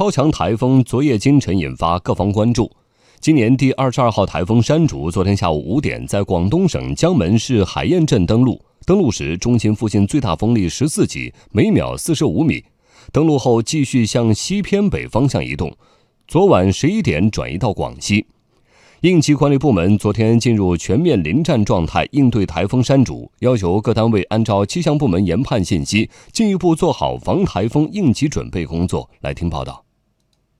超强台风昨夜今晨引发各方关注。今年第二十二号台风山竹昨天下午五点在广东省江门市海晏镇登陆，登陆时中心附近最大风力十四级，每秒四十五米。登陆后继续向西偏北方向移动，昨晚十一点转移到广西。应急管理部门昨天进入全面临战状态，应对台风山竹，要求各单位按照气象部门研判信息，进一步做好防台风应急准备工作。来听报道。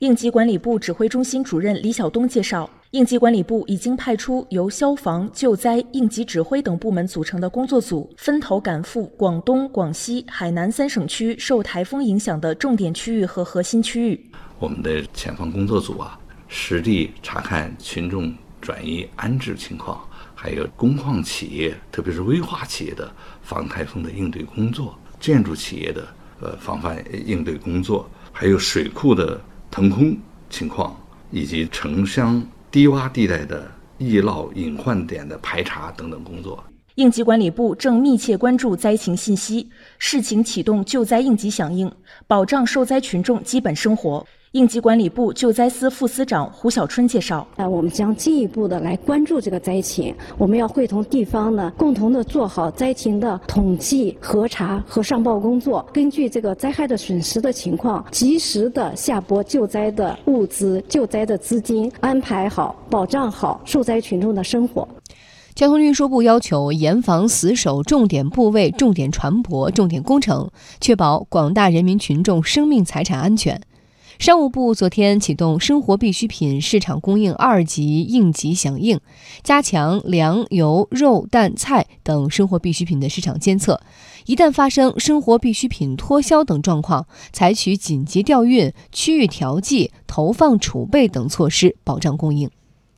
应急管理部指挥中心主任李晓东介绍，应急管理部已经派出由消防、救灾、应急指挥等部门组成的工作组，分头赶赴广东、广西、海南三省区受台风影响的重点区域和核心区域。我们的前方工作组啊。实地查看群众转移安置情况，还有工矿企业，特别是危化企业的防台风的应对工作，建筑企业的呃防范应对工作，还有水库的腾空情况，以及城乡低洼地带的易涝隐患点的排查等等工作。应急管理部正密切关注灾情信息，视情启动救灾应急响应，保障受灾群众基本生活。应急管理部救灾司副司长胡小春介绍：，呃，我们将进一步的来关注这个灾情，我们要会同地方呢，共同的做好灾情的统计、核查和上报工作，根据这个灾害的损失的情况，及时的下拨救灾的物资、救灾的资金，安排好、保障好受灾群众的生活。交通运输部要求严防死守重点部位、重点船舶、重点工程，确保广大人民群众生命财产安全。商务部昨天启动生活必需品市场供应二级应急响应，加强粮油肉蛋菜等生活必需品的市场监测，一旦发生生活必需品脱销等状况，采取紧急调运、区域调剂、投放储备等措施，保障供应。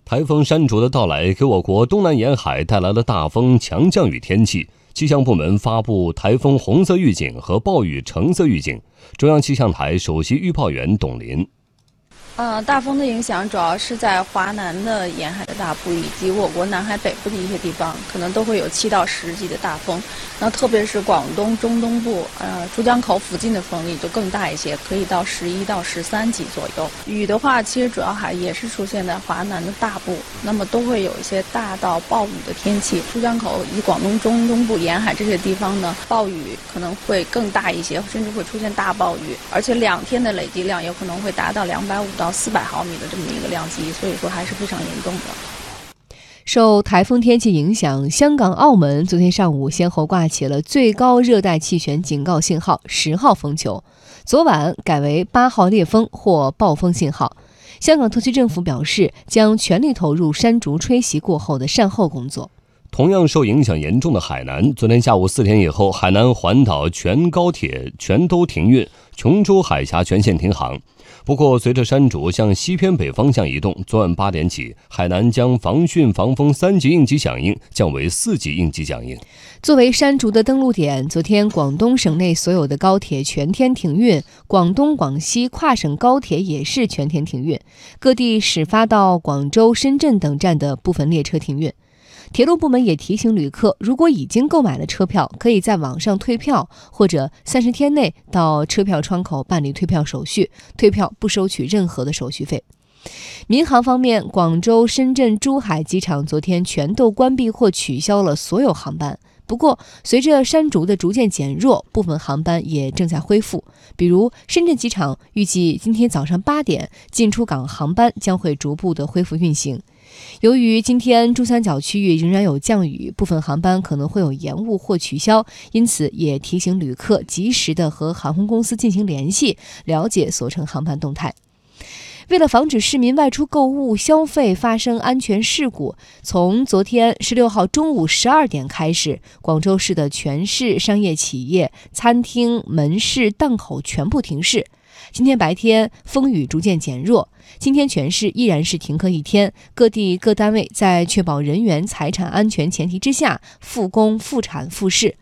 台风山竹的到来，给我国东南沿海带来了大风、强降雨天气。气象部门发布台风红色预警和暴雨橙色预警。中央气象台首席预报员董林。呃，大风的影响主要是在华南的沿海的大部以及我国南海北部的一些地方，可能都会有七到十级的大风。那特别是广东中东部，呃，珠江口附近的风力就更大一些，可以到十一到十三级左右。雨的话，其实主要还也是出现在华南的大部，那么都会有一些大到暴雨的天气。珠江口以广东中东部沿海这些地方呢，暴雨可能会更大一些，甚至会出现大暴雨，而且两天的累积量有可能会达到两百五。四百毫米的这么一个量级，所以说还是非常严重的。受台风天气影响，香港、澳门昨天上午先后挂起了最高热带气旋警告信号十号风球，昨晚改为八号烈风或暴风信号。香港特区政府表示，将全力投入山竹吹袭过后的善后工作。同样受影响严重的海南，昨天下午四点以后，海南环岛全高铁全都停运，琼州海峡全线停航。不过，随着山竹向西偏北方向移动，昨晚八点起，海南将防汛防风三级应急响应降为四级应急响应。作为山竹的登陆点，昨天广东省内所有的高铁全天停运，广东、广西跨省高铁也是全天停运，各地始发到广州、深圳等站的部分列车停运。铁路部门也提醒旅客，如果已经购买了车票，可以在网上退票，或者三十天内到车票窗口办理退票手续。退票不收取任何的手续费。民航方面，广州、深圳、珠海机场昨天全都关闭或取消了所有航班。不过，随着山竹的逐渐减弱，部分航班也正在恢复。比如，深圳机场预计今天早上八点进出港航班将会逐步的恢复运行。由于今天珠三角区域仍然有降雨，部分航班可能会有延误或取消，因此也提醒旅客及时的和航空公司进行联系，了解所乘航班动态。为了防止市民外出购物消费发生安全事故，从昨天十六号中午十二点开始，广州市的全市商业企业、餐厅、门市、档口全部停市。今天白天风雨逐渐减弱，今天全市依然是停课一天。各地各单位在确保人员财产安全前提之下复工复产复市。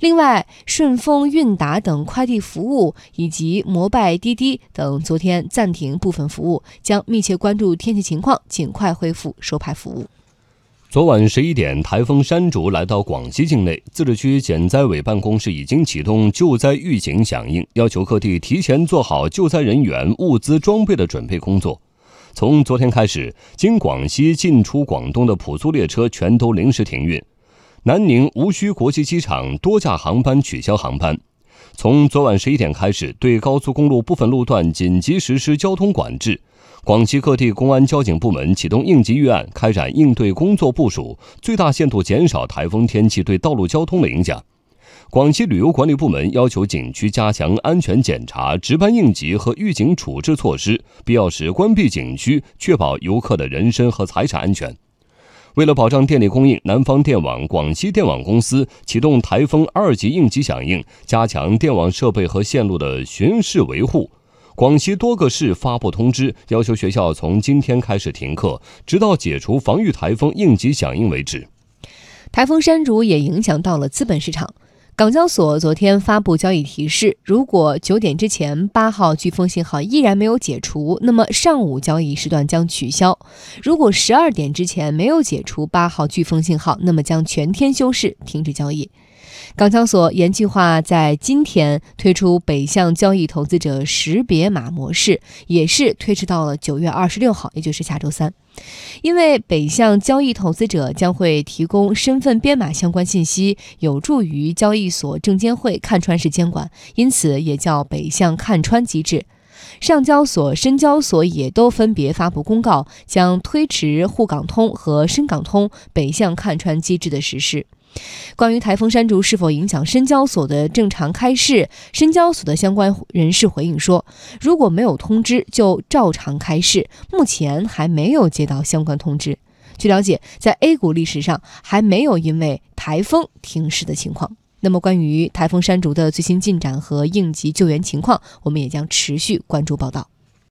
另外，顺丰、韵达等快递服务以及摩拜、滴滴等昨天暂停部分服务，将密切关注天气情况，尽快恢复收派服务。昨晚十一点，台风山竹来到广西境内，自治区减灾委办公室已经启动救灾预警响应，要求各地提前做好救灾人员、物资装备的准备工作。从昨天开始，经广西进出广东的普速列车全都临时停运，南宁无需国际机场多架航班取消航班。从昨晚十一点开始，对高速公路部分路段紧急实施交通管制。广西各地公安交警部门启动应急预案，开展应对工作部署，最大限度减少台风天气对道路交通的影响。广西旅游管理部门要求景区加强安全检查、值班应急和预警处置措施，必要时关闭景区，确保游客的人身和财产安全。为了保障电力供应，南方电网、广西电网公司启动台风二级应急响应，加强电网设备和线路的巡视维护。广西多个市发布通知，要求学校从今天开始停课，直到解除防御台风应急响应为止。台风山竹也影响到了资本市场。港交所昨天发布交易提示，如果九点之前八号飓风信号依然没有解除，那么上午交易时段将取消；如果十二点之前没有解除八号飓风信号，那么将全天休市，停止交易。港交所原计划在今天推出北向交易投资者识别码模式，也是推迟到了九月二十六号，也就是下周三。因为北向交易投资者将会提供身份编码相关信息，有助于交易所证监会看穿式监管，因此也叫北向看穿机制。上交所、深交所也都分别发布公告，将推迟沪港通和深港通北向看穿机制的实施。关于台风山竹是否影响深交所的正常开市，深交所的相关人士回应说，如果没有通知，就照常开市。目前还没有接到相关通知。据了解，在 A 股历史上还没有因为台风停市的情况。那么，关于台风山竹的最新进展和应急救援情况，我们也将持续关注报道。